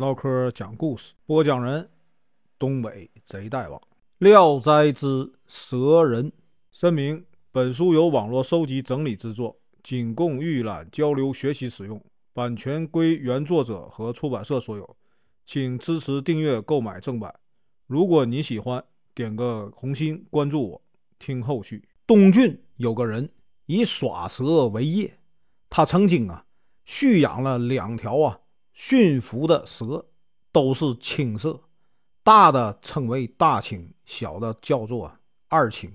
唠嗑讲故事，播讲人：东北贼大王。《聊斋之蛇人》声明：本书由网络收集整理制作，仅供预览、交流、学习使用，版权归原作者和出版社所有，请支持订阅、购买正版。如果你喜欢，点个红心，关注我，听后续。东郡有个人以耍蛇为业，他曾经啊蓄养了两条啊。驯服的蛇都是青色，大的称为大青，小的叫做二青。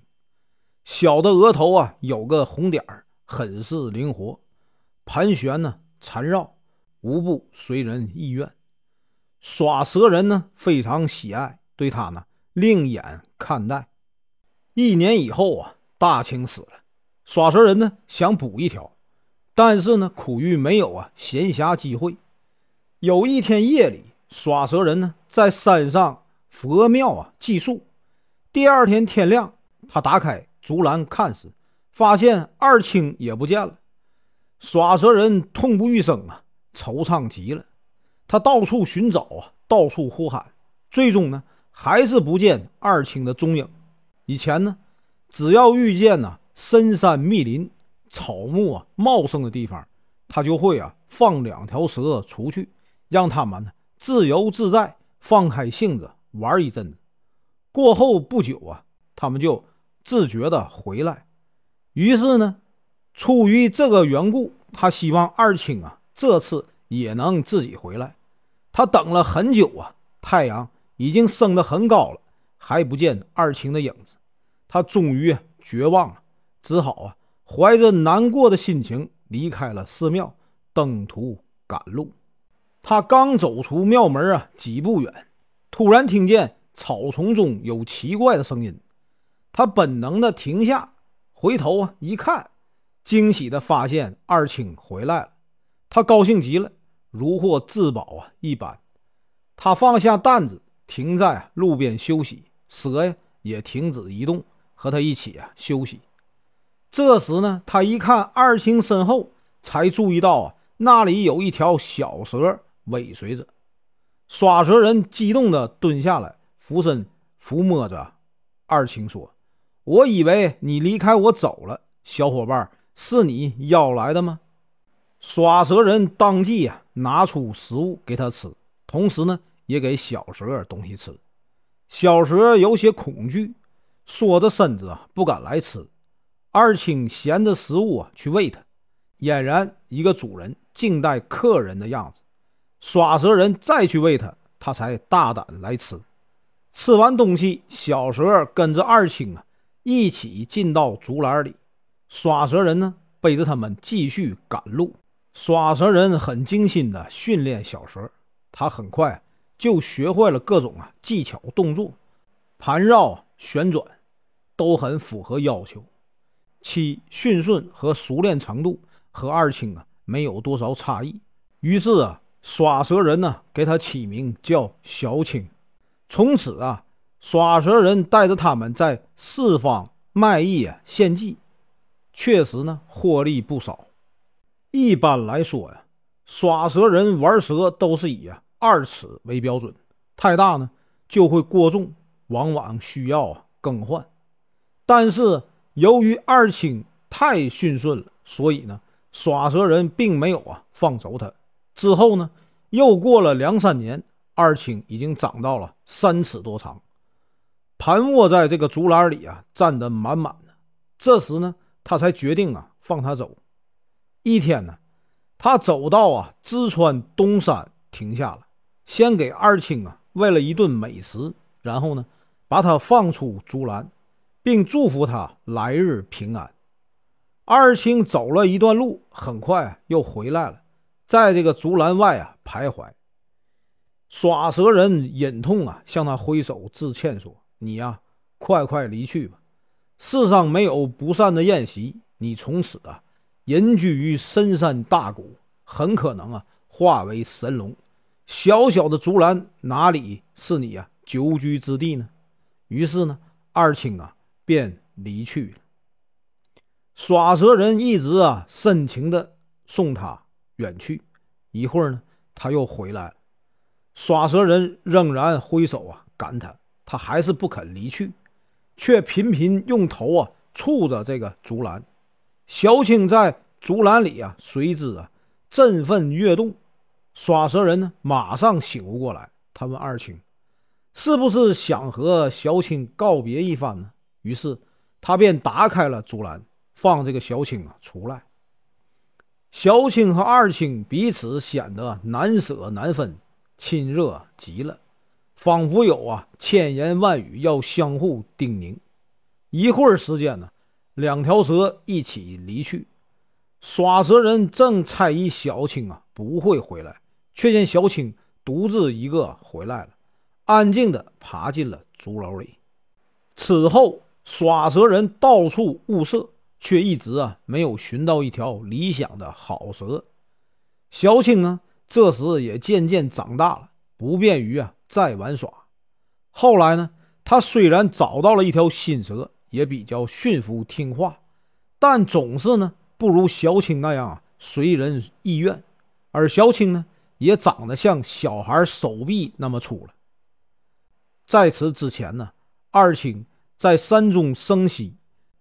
小的额头啊有个红点儿，很是灵活，盘旋呢缠绕，无不随人意愿。耍蛇人呢非常喜爱，对他呢另眼看待。一年以后啊，大青死了，耍蛇人呢想补一条，但是呢苦于没有啊闲暇机会。有一天夜里，耍蛇人呢在山上佛庙啊寄宿。第二天天亮，他打开竹篮看时，发现二青也不见了。耍蛇人痛不欲生啊，惆怅极了。他到处寻找啊，到处呼喊，最终呢还是不见二青的踪影。以前呢，只要遇见呢深山密林、草木啊茂盛的地方，他就会啊放两条蛇出去。让他们呢自由自在，放开性子玩一阵子。过后不久啊，他们就自觉的回来。于是呢，出于这个缘故，他希望二青啊这次也能自己回来。他等了很久啊，太阳已经升得很高了，还不见二青的影子。他终于绝望了，只好啊怀着难过的心情离开了寺庙，登途赶路。他刚走出庙门啊，几步远，突然听见草丛中有奇怪的声音。他本能的停下，回头啊一看，惊喜的发现二青回来了。他高兴极了，如获至宝啊一般。他放下担子，停在路边休息，蛇呀也停止移动，和他一起啊休息。这时呢，他一看二青身后，才注意到啊那里有一条小蛇。尾随着，耍蛇人激动地蹲下来，俯身抚摸着二青，说：“我以为你离开我走了，小伙伴，是你邀来的吗？”耍蛇人当即啊拿出食物给他吃，同时呢也给小蛇东西吃。小蛇有些恐惧，缩着身子啊不敢来吃。二青衔着食物啊去喂它，俨然一个主人静待客人的样子。耍蛇人再去喂他，他才大胆来吃。吃完东西，小蛇跟着二青啊一起进到竹篮里。耍蛇人呢背着他们继续赶路。耍蛇人很精心的训练小蛇，他很快就学会了各种啊技巧动作，盘绕、旋转都很符合要求。其驯顺和熟练程度和二青啊没有多少差异。于是啊。耍蛇人呢，给他起名叫小青。从此啊，耍蛇人带着他们在四方卖艺啊，献技，确实呢，获利不少。一般来说呀，耍蛇人玩蛇都是以啊二尺为标准，太大呢就会过重，往往需要更换。但是由于二青太驯顺了，所以呢，耍蛇人并没有啊放走他。之后呢，又过了两三年，二青已经长到了三尺多长，盘卧在这个竹篮里啊，站得满满的。这时呢，他才决定啊，放他走。一天呢，他走到啊淄川东山停下了，先给二青啊喂了一顿美食，然后呢，把他放出竹篮，并祝福他来日平安。二青走了一段路，很快又回来了。在这个竹篮外啊徘徊，耍蛇人忍痛啊向他挥手致歉说：“你呀，快快离去吧！世上没有不散的宴席，你从此啊隐居于深山大谷，很可能啊化为神龙。小小的竹篮哪里是你啊久居之地呢？”于是呢，二青啊便离去了。耍蛇人一直啊深情的送他。远去一会儿呢，他又回来了。耍蛇人仍然挥手啊赶他，他还是不肯离去，却频频用头啊触着这个竹篮。小青在竹篮里啊，随之啊振奋跃动。耍蛇人呢，马上醒悟过来，他问二青：“是不是想和小青告别一番呢？”于是他便打开了竹篮，放这个小青啊出来。小青和二青彼此显得难舍难分，亲热极了，仿佛有啊千言万语要相互叮咛。一会儿时间呢，两条蛇一起离去。耍蛇人正猜疑小青啊不会回来。却见小青独自一个回来了，安静地爬进了竹篓里。此后，耍蛇人到处物色，却一直啊没有寻到一条理想的好蛇。小青呢，这时也渐渐长大了，不便于啊再玩耍。后来呢，他虽然找到了一条新蛇，也比较驯服听话，但总是呢不如小青那样随人意愿。而小青呢。也长得像小孩手臂那么粗了。在此之前呢，二青在山中生息，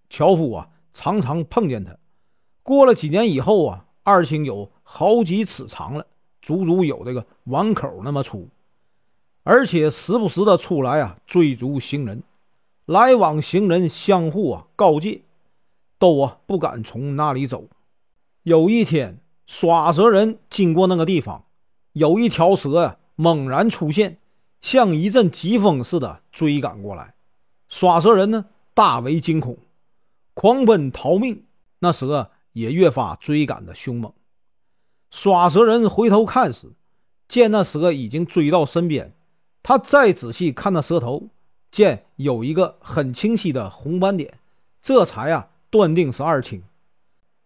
樵夫啊常常碰见他。过了几年以后啊，二青有好几尺长了，足足有这个碗口那么粗，而且时不时的出来啊追逐行人，来往行人相互啊告诫，都啊不敢从那里走。有一天，耍蛇人经过那个地方。有一条蛇啊，猛然出现，像一阵疾风似的追赶过来。耍蛇人呢，大为惊恐，狂奔逃命。那蛇也越发追赶的凶猛。耍蛇人回头看时，见那蛇已经追到身边。他再仔细看那蛇头，见有一个很清晰的红斑点，这才啊断定是二青。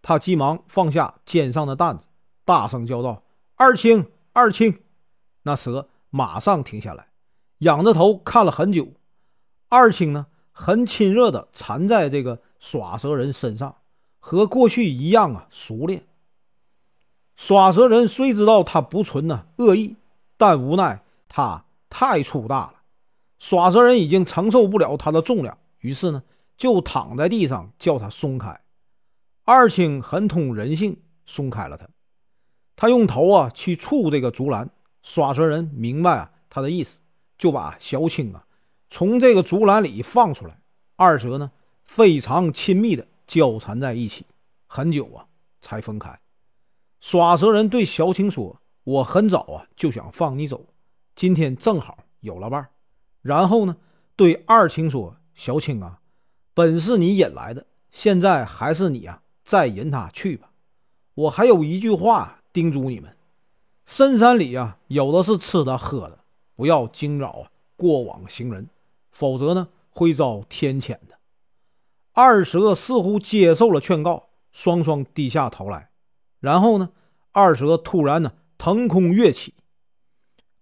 他急忙放下肩上的担子，大声叫道：“二青！”二青，那蛇马上停下来，仰着头看了很久。二青呢，很亲热的缠在这个耍蛇人身上，和过去一样啊，熟练。耍蛇人虽知道他不存呢恶意，但无奈他太粗大了，耍蛇人已经承受不了他的重量，于是呢，就躺在地上叫他松开。二青很通人性，松开了他。他用头啊去触这个竹篮，耍蛇人明白啊他的意思，就把小青啊从这个竹篮里放出来。二蛇呢非常亲密的交缠在一起，很久啊才分开。耍蛇人对小青说：“我很早啊就想放你走，今天正好有了伴。”然后呢对二青说：“小青啊，本是你引来的，现在还是你啊再引他去吧。我还有一句话。”叮嘱你们，深山里啊，有的是吃的喝的，不要惊扰啊过往行人，否则呢会遭天谴的。二蛇似乎接受了劝告，双双低下头来。然后呢，二蛇突然呢腾空跃起，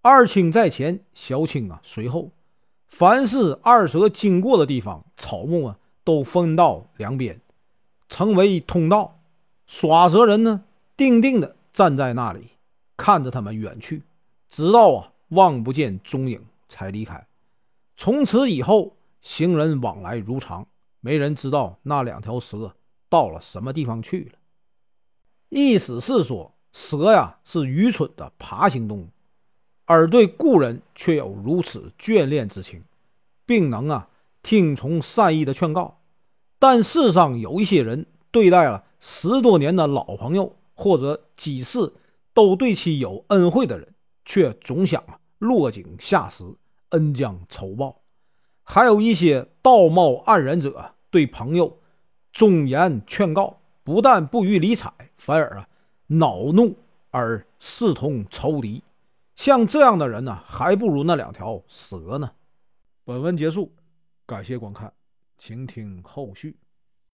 二青在前，小青啊随后。凡是二蛇经过的地方，草木啊都分到两边，成为通道。耍蛇人呢，定定的。站在那里，看着他们远去，直到啊望不见踪影，才离开。从此以后，行人往来如常，没人知道那两条蛇到了什么地方去了。意思是说，蛇呀是愚蠢的爬行动物，而对故人却有如此眷恋之情，并能啊听从善意的劝告。但世上有一些人，对待了十多年的老朋友。或者几世都对其有恩惠的人，却总想落井下石，恩将仇报；还有一些道貌岸然者，对朋友忠言劝告，不但不予理睬，反而啊恼怒而视同仇敌。像这样的人呢，还不如那两条蛇呢。本文结束，感谢观看，请听后续。